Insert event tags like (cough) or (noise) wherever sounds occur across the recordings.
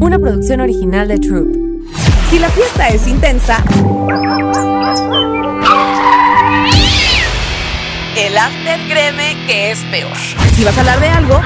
una producción original de Troop. Si la fiesta es intensa, el after créeme que es peor. Si vas a hablar de algo,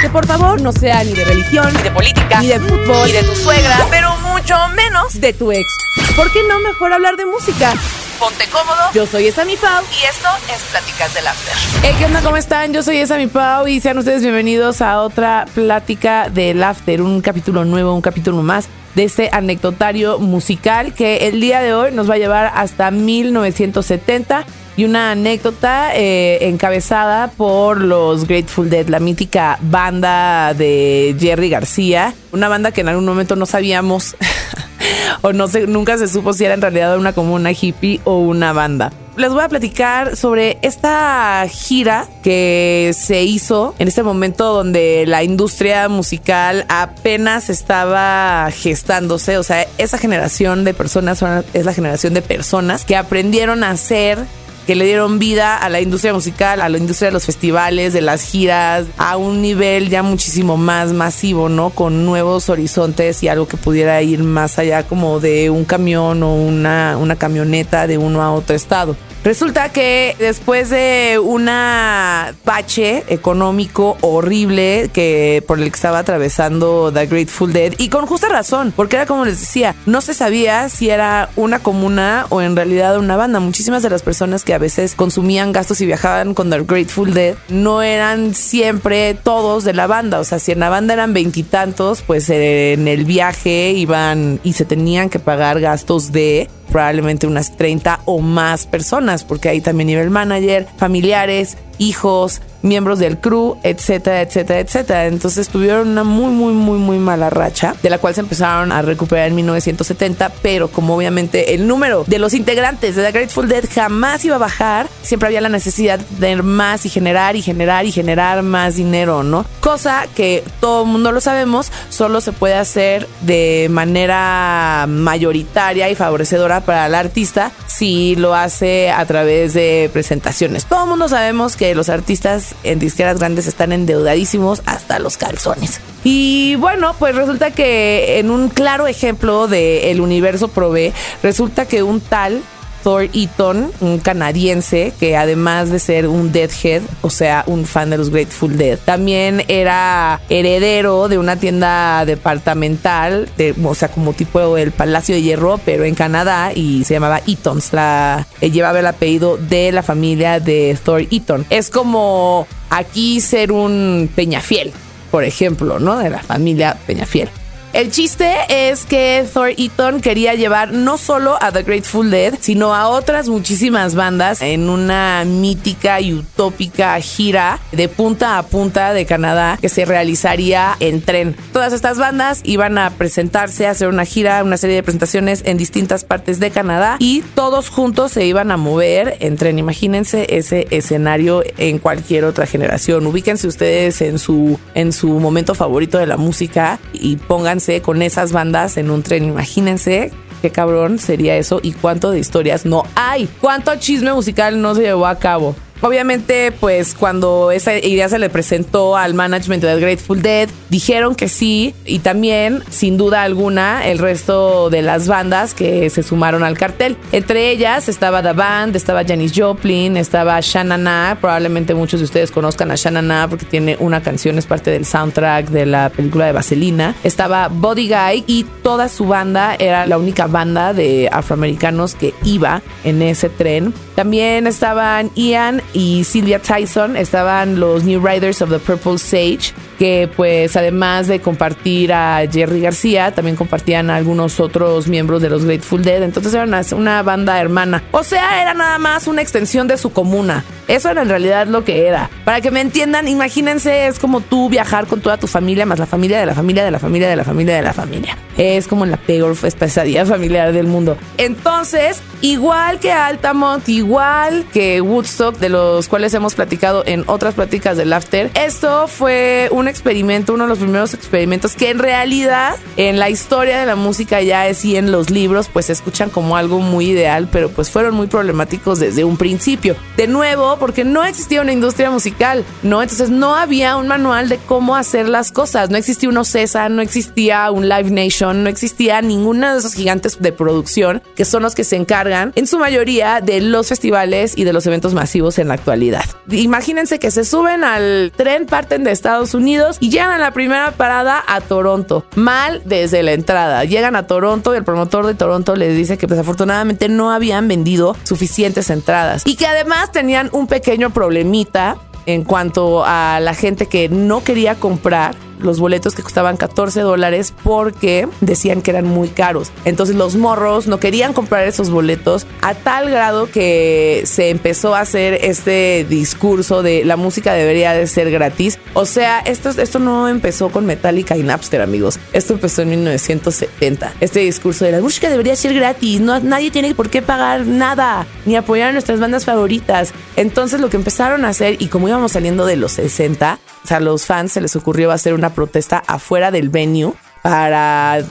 que por favor no sea ni de religión, ni de política, ni de fútbol, ni de tu suegra, pero mucho menos de tu ex. ¿Por qué no mejor hablar de música? Ponte cómodo. Yo soy Esa Pau y esto es Pláticas del After. Hey, ¿qué onda? ¿Cómo están? Yo soy Esa Pau y sean ustedes bienvenidos a otra Plática del After, un capítulo nuevo, un capítulo más de este anecdotario musical que el día de hoy nos va a llevar hasta 1970 y una anécdota eh, encabezada por los Grateful Dead, la mítica banda de Jerry García, una banda que en algún momento no sabíamos (laughs) (laughs) o no sé, nunca se supo si era en realidad una como una hippie o una banda. Les voy a platicar sobre esta gira que se hizo en este momento donde la industria musical apenas estaba gestándose. O sea, esa generación de personas es la generación de personas que aprendieron a hacer que le dieron vida a la industria musical, a la industria de los festivales, de las giras, a un nivel ya muchísimo más masivo, ¿no? Con nuevos horizontes y algo que pudiera ir más allá como de un camión o una, una camioneta de uno a otro estado. Resulta que después de una bache económico horrible que por el que estaba atravesando The Grateful Dead y con justa razón, porque era como les decía, no se sabía si era una comuna o en realidad una banda. Muchísimas de las personas que a veces consumían gastos y viajaban con The Grateful Dead no eran siempre todos de la banda, o sea, si en la banda eran veintitantos, pues en el viaje iban y se tenían que pagar gastos de probablemente unas 30 o más personas, porque ahí también iba el manager, familiares, hijos, miembros del crew, etcétera, etcétera, etcétera. Entonces tuvieron una muy, muy, muy, muy mala racha, de la cual se empezaron a recuperar en 1970, pero como obviamente el número de los integrantes de The Grateful Dead jamás iba a bajar, siempre había la necesidad de tener más y generar y generar y generar más dinero, ¿no? Cosa que todo el mundo lo sabemos, solo se puede hacer de manera mayoritaria y favorecedora para el artista si lo hace a través de presentaciones. Todo el mundo sabemos que los artistas en disqueras grandes están endeudadísimos hasta los calzones. Y bueno, pues resulta que en un claro ejemplo de el universo provee, resulta que un tal Thor Eaton, un canadiense que además de ser un Deadhead, o sea, un fan de los Grateful Dead, también era heredero de una tienda departamental, de, o sea, como tipo el Palacio de Hierro, pero en Canadá y se llamaba Eatons. La, eh, llevaba el apellido de la familia de Thor Eaton. Es como aquí ser un Peñafiel, por ejemplo, ¿no? De la familia Peñafiel. El chiste es que Thor Eaton quería llevar no solo a The Grateful Dead, sino a otras muchísimas bandas en una mítica y utópica gira de punta a punta de Canadá que se realizaría en tren. Todas estas bandas iban a presentarse, a hacer una gira, una serie de presentaciones en distintas partes de Canadá y todos juntos se iban a mover en tren. Imagínense ese escenario en cualquier otra generación. Ubíquense ustedes en su, en su momento favorito de la música y pónganse con esas bandas en un tren. Imagínense qué cabrón sería eso y cuánto de historias no hay. Cuánto chisme musical no se llevó a cabo. Obviamente, pues cuando esa idea se le presentó al management de The Grateful Dead, dijeron que sí y también, sin duda alguna, el resto de las bandas que se sumaron al cartel. Entre ellas estaba The Band, estaba Janis Joplin, estaba Shanana, probablemente muchos de ustedes conozcan a Shanana porque tiene una canción, es parte del soundtrack de la película de Vaselina. Estaba Body Guy y toda su banda era la única banda de afroamericanos que iba en ese tren. También estaban Ian y Sylvia Tyson estaban los New Riders of the Purple Sage, que pues además de compartir a Jerry García, también compartían a algunos otros miembros de los Grateful Dead, entonces eran una banda hermana. O sea, era nada más una extensión de su comuna. Eso era en realidad lo que era. Para que me entiendan, imagínense, es como tú viajar con toda tu familia, más la familia de la familia de la familia de la familia de la familia. Es como la peor pesadilla familiar del mundo. Entonces, igual que Altamont, igual que Woodstock, de los cuales hemos platicado en otras pláticas del After, esto fue un experimento, uno de los primeros experimentos que en realidad en la historia de la música ya es y en los libros, pues se escuchan como algo muy ideal, pero pues fueron muy problemáticos desde un principio. De nuevo, porque no existía una industria musical, ¿no? Entonces no había un manual de cómo hacer las cosas. No existía un Ocesa, no existía un Live Nation, no existía ninguna de esos gigantes de producción que son los que se encargan en su mayoría de los festivales y de los eventos masivos en la actualidad. Imagínense que se suben al tren, parten de Estados Unidos y llegan a la primera parada a Toronto. Mal desde la entrada. Llegan a Toronto y el promotor de Toronto les dice que desafortunadamente no habían vendido suficientes entradas y que además tenían un pequeño problemita en cuanto a la gente que no quería comprar los boletos que costaban 14 dólares porque decían que eran muy caros. Entonces los morros no querían comprar esos boletos a tal grado que se empezó a hacer este discurso de la música debería de ser gratis. O sea, esto, esto no empezó con Metallica y Napster, amigos. Esto empezó en 1970. Este discurso de la música debería ser gratis. No, nadie tiene por qué pagar nada ni apoyar a nuestras bandas favoritas. Entonces lo que empezaron a hacer y como íbamos saliendo de los 60, o sea, a los fans se les ocurrió hacer una protesta afuera del venue para,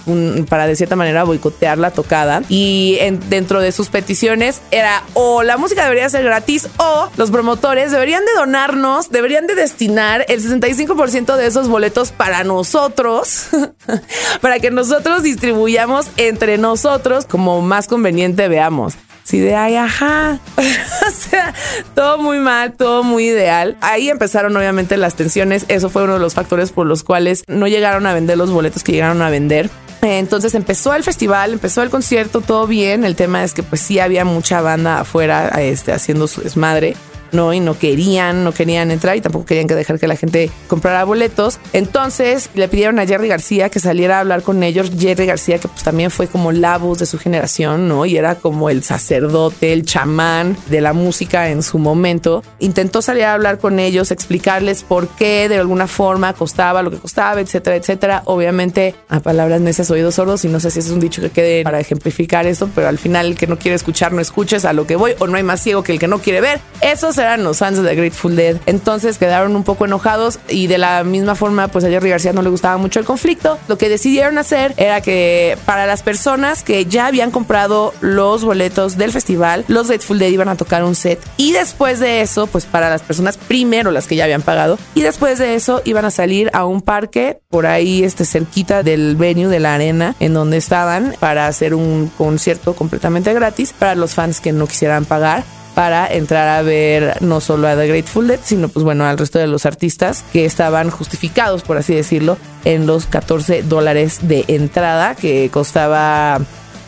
para de cierta manera boicotear la tocada. Y dentro de sus peticiones era o la música debería ser gratis o los promotores deberían de donarnos, deberían de destinar el 65% de esos boletos para nosotros, (laughs) para que nosotros distribuyamos entre nosotros como más conveniente veamos. Sí, de ay, ajá. (laughs) o sea, todo muy mal, todo muy ideal. Ahí empezaron obviamente las tensiones. Eso fue uno de los factores por los cuales no llegaron a vender los boletos que llegaron a vender. Entonces empezó el festival, empezó el concierto, todo bien. El tema es que pues sí había mucha banda afuera este, haciendo su desmadre. ¿No? Y no querían, no querían entrar y tampoco querían que dejar que la gente comprara boletos. Entonces le pidieron a Jerry García que saliera a hablar con ellos. Jerry García, que pues también fue como la voz de su generación, ¿no? Y era como el sacerdote, el chamán de la música en su momento. Intentó salir a hablar con ellos, explicarles por qué de alguna forma costaba lo que costaba, etcétera, etcétera. Obviamente, a palabras necias, oídos sordos, y no sé si es un dicho que quede para ejemplificar eso, pero al final el que no quiere escuchar, no escuches a lo que voy, o no hay más ciego que el que no quiere ver. Eso se eran los fans de Grateful Dead. Entonces quedaron un poco enojados y de la misma forma, pues a Jerry García no le gustaba mucho el conflicto. Lo que decidieron hacer era que para las personas que ya habían comprado los boletos del festival, los Grateful Dead iban a tocar un set. Y después de eso, pues para las personas primero las que ya habían pagado, y después de eso iban a salir a un parque por ahí este cerquita del venue de la arena en donde estaban para hacer un concierto completamente gratis para los fans que no quisieran pagar para entrar a ver no solo a The Grateful Dead, sino pues bueno, al resto de los artistas que estaban justificados, por así decirlo, en los 14 dólares de entrada que costaba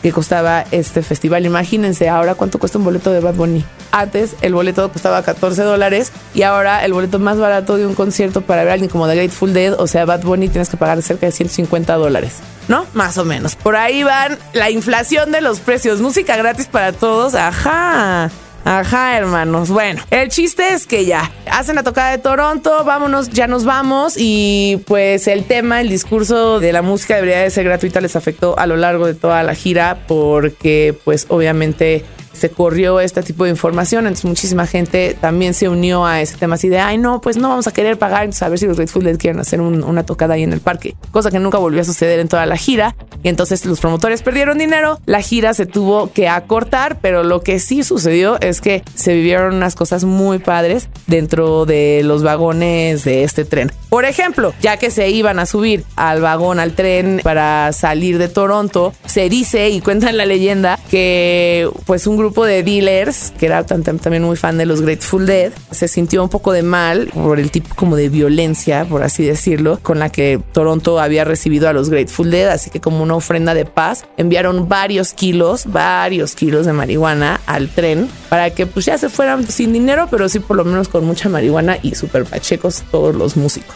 que costaba este festival. Imagínense ahora cuánto cuesta un boleto de Bad Bunny. Antes el boleto costaba 14 dólares y ahora el boleto más barato de un concierto para ver a alguien como The Grateful Dead, o sea, Bad Bunny, tienes que pagar cerca de 150 dólares. ¿No? Más o menos. Por ahí van la inflación de los precios. Música gratis para todos. Ajá. Ajá, hermanos. Bueno, el chiste es que ya hacen la tocada de Toronto, vámonos, ya nos vamos y pues el tema, el discurso de la música debería de ser gratuita les afectó a lo largo de toda la gira porque pues obviamente se corrió este tipo de información, entonces muchísima gente también se unió a ese tema así de, ay no, pues no vamos a querer pagar, entonces a ver si los Grateful Dead quieren hacer una tocada ahí en el parque, cosa que nunca volvió a suceder en toda la gira, y entonces los promotores perdieron dinero, la gira se tuvo que acortar, pero lo que sí sucedió es que se vivieron unas cosas muy padres dentro de los vagones de este tren. Por ejemplo, ya que se iban a subir al vagón, al tren para salir de Toronto, se dice y cuentan la leyenda que pues un grupo de dealers, que era también muy fan de los Grateful Dead, se sintió un poco de mal por el tipo como de violencia, por así decirlo, con la que Toronto había recibido a los Grateful Dead, así que como una ofrenda de paz, enviaron varios kilos, varios kilos de marihuana al tren para que pues ya se fueran sin dinero, pero sí por lo menos con mucha marihuana y super pachecos todos los músicos.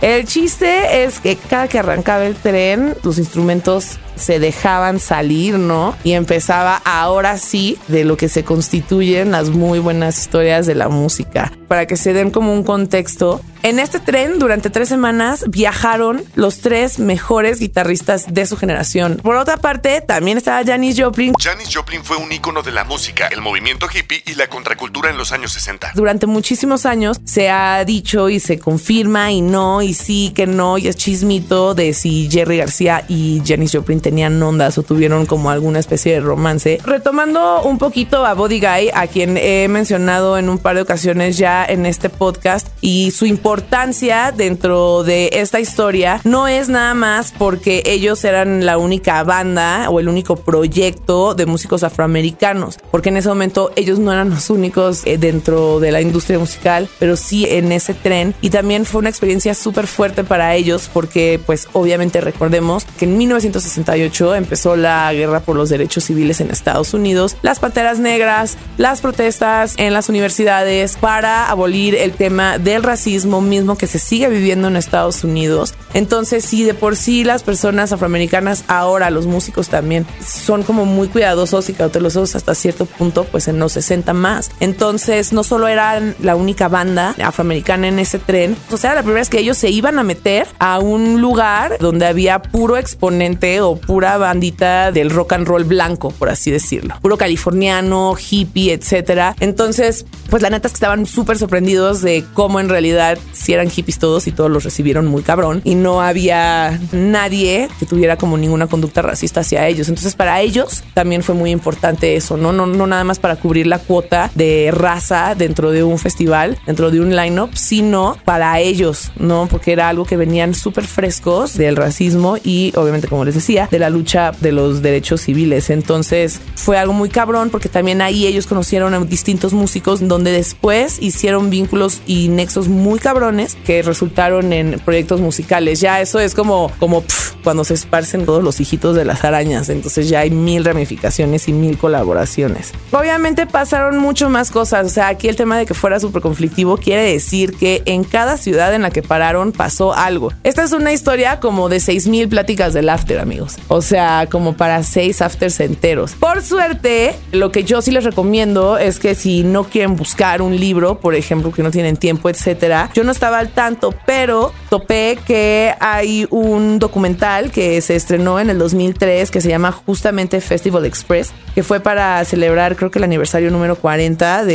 El chiste es que cada que arrancaba el tren, los instrumentos se dejaban salir, ¿no? Y empezaba ahora sí de lo que se constituyen las muy buenas historias de la música. Para que se den como un contexto, en este tren, durante tres semanas, viajaron los tres mejores guitarristas de su generación. Por otra parte, también estaba Janis Joplin. Janis Joplin fue un ícono de la música, el movimiento hippie y la contracultura en los años 60. Durante muchísimos años se ha dicho y se confirma y no, y sí, que no, y es chismito de si Jerry García y Janis Joplin tenían ondas o tuvieron como alguna especie de romance. Retomando un poquito a Body Guy, a quien he mencionado en un par de ocasiones ya en este podcast, y su importancia dentro de esta historia no es nada más porque ellos eran la única banda o el único proyecto de músicos afroamericanos, porque en ese momento ellos no eran los únicos eh, dentro de la industria musical, pero sí en ese tren. Y también fue una experiencia súper fuerte para ellos porque pues obviamente recordemos que en 1968 empezó la guerra por los derechos civiles en Estados Unidos, las panteras negras, las protestas en las universidades para abolir el tema del racismo mismo que se sigue viviendo en Estados Unidos. Entonces sí, de por sí las personas afroamericanas, ahora los músicos también, son como muy cuidadosos y cautelosos hasta cierto punto, pues en los 60 más. Entonces no solo eran la única banda afroamericana en ese tren, o sea, la primera vez que ellos se iban a meter a un lugar donde había puro exponente o pura bandita del rock and roll blanco, por así decirlo. Puro californiano, hippie, etcétera. Entonces, pues la neta es que estaban súper sorprendidos de cómo en realidad si eran hippies todos y todos los recibieron muy cabrón y no había nadie que tuviera como ninguna conducta racista hacia ellos. Entonces, para ellos también fue muy importante eso, ¿no? No, no nada más para cubrir la cuota de raza dentro de un festival, dentro de un line-up, sino para ellos, ¿no? Porque era algo que venían súper frescos del racismo y obviamente, como les decía, de la lucha de los derechos civiles. Entonces fue algo muy cabrón porque también ahí ellos conocieron a distintos músicos donde después hicieron vínculos y nexos muy cabrones que resultaron en proyectos musicales. Ya eso es como, como cuando se esparcen todos los hijitos de las arañas. Entonces ya hay mil ramificaciones y mil colaboraciones. Obviamente pasaron mucho más cosas. O sea, aquí el tema de que fuera súper conflictivo quiere decir que en cada ciudad en la que pararon pasó algo. Esta es una historia como de seis mil pláticas del after, amigos. O sea, como para seis afters enteros. Por suerte, lo que yo sí les recomiendo es que si no quieren buscar un libro, por ejemplo, que no tienen tiempo, etcétera, yo no estaba al tanto, pero topé que hay un documental que se estrenó en el 2003 que se llama justamente Festival Express, que fue para celebrar creo que el aniversario número 40 de,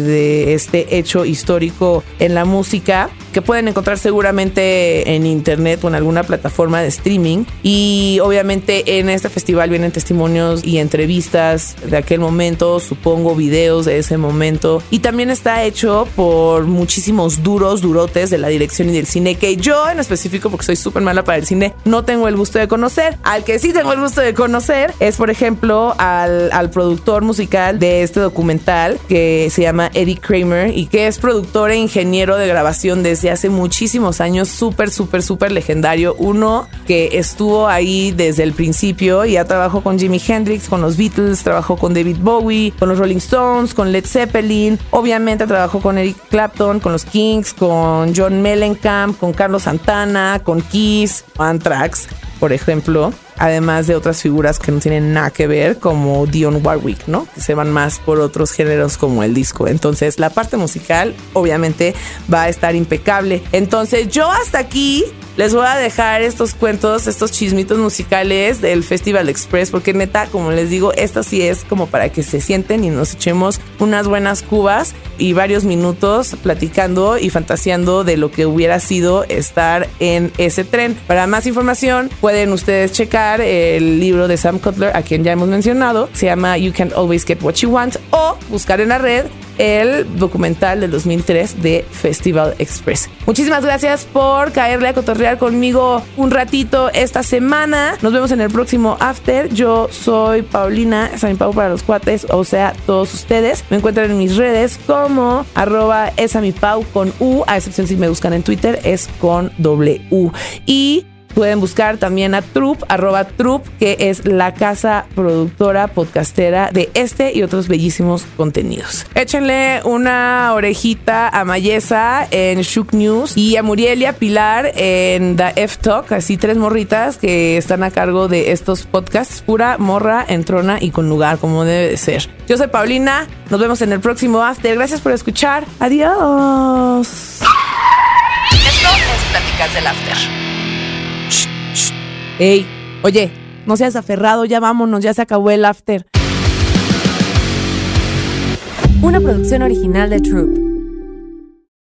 de este hecho histórico en la música, que pueden encontrar seguramente en internet o en alguna plataforma de streaming. Y obviamente en este festival vienen testimonios y entrevistas de aquel momento, supongo videos de ese momento. Y también está hecho por muchísimos duros, durotes de la dirección y del cine, que yo en específico, porque soy súper mala para el cine, no tengo el gusto de conocer. Al que sí tengo el gusto de conocer es, por ejemplo, al, al productor musical de este documental que se llama Eddie Kramer y que es productor e ingeniero de grabación desde hace muchísimos años, súper, súper, súper legendario. Uno que estuvo ahí desde el principio y ya trabajó con Jimi Hendrix, con los Beatles, trabajó con David Bowie, con los Rolling Stones, con Led Zeppelin, obviamente trabajó con Eric Clapton, con los Kings, con John Mellencamp, con Carlos Santana, con Kiss, Anthrax, por ejemplo además de otras figuras que no tienen nada que ver, como Dion Warwick, ¿no? Que se van más por otros géneros como el disco. Entonces, la parte musical, obviamente, va a estar impecable. Entonces, yo hasta aquí les voy a dejar estos cuentos, estos chismitos musicales del Festival Express, porque neta, como les digo, esto sí es como para que se sienten y nos echemos unas buenas cubas y varios minutos platicando y fantaseando de lo que hubiera sido estar en ese tren. Para más información, pueden ustedes checar el libro de Sam Cutler, a quien ya hemos mencionado, se llama You Can't Always Get What You Want, o buscar en la red el documental del 2003 de Festival Express. Muchísimas gracias por caerle a cotorrear conmigo un ratito esta semana. Nos vemos en el próximo After. Yo soy Paulina, San Pau para los cuates, o sea, todos ustedes. Me encuentran en mis redes como arroba esamipau con U, a excepción si me buscan en Twitter, es con U. Y Pueden buscar también a Troop, arroba Troop, que es la casa productora podcastera de este y otros bellísimos contenidos. Échenle una orejita a Mayesa en Shook News y a Murielia Pilar en The F Talk, así tres morritas que están a cargo de estos podcasts, pura morra, entrona y con lugar, como debe de ser. Yo soy Paulina, nos vemos en el próximo After. Gracias por escuchar. Adiós. Esto es Pláticas del After. Ey, oye, no seas aferrado, ya vámonos, ya se acabó el after. Una producción original de Troop.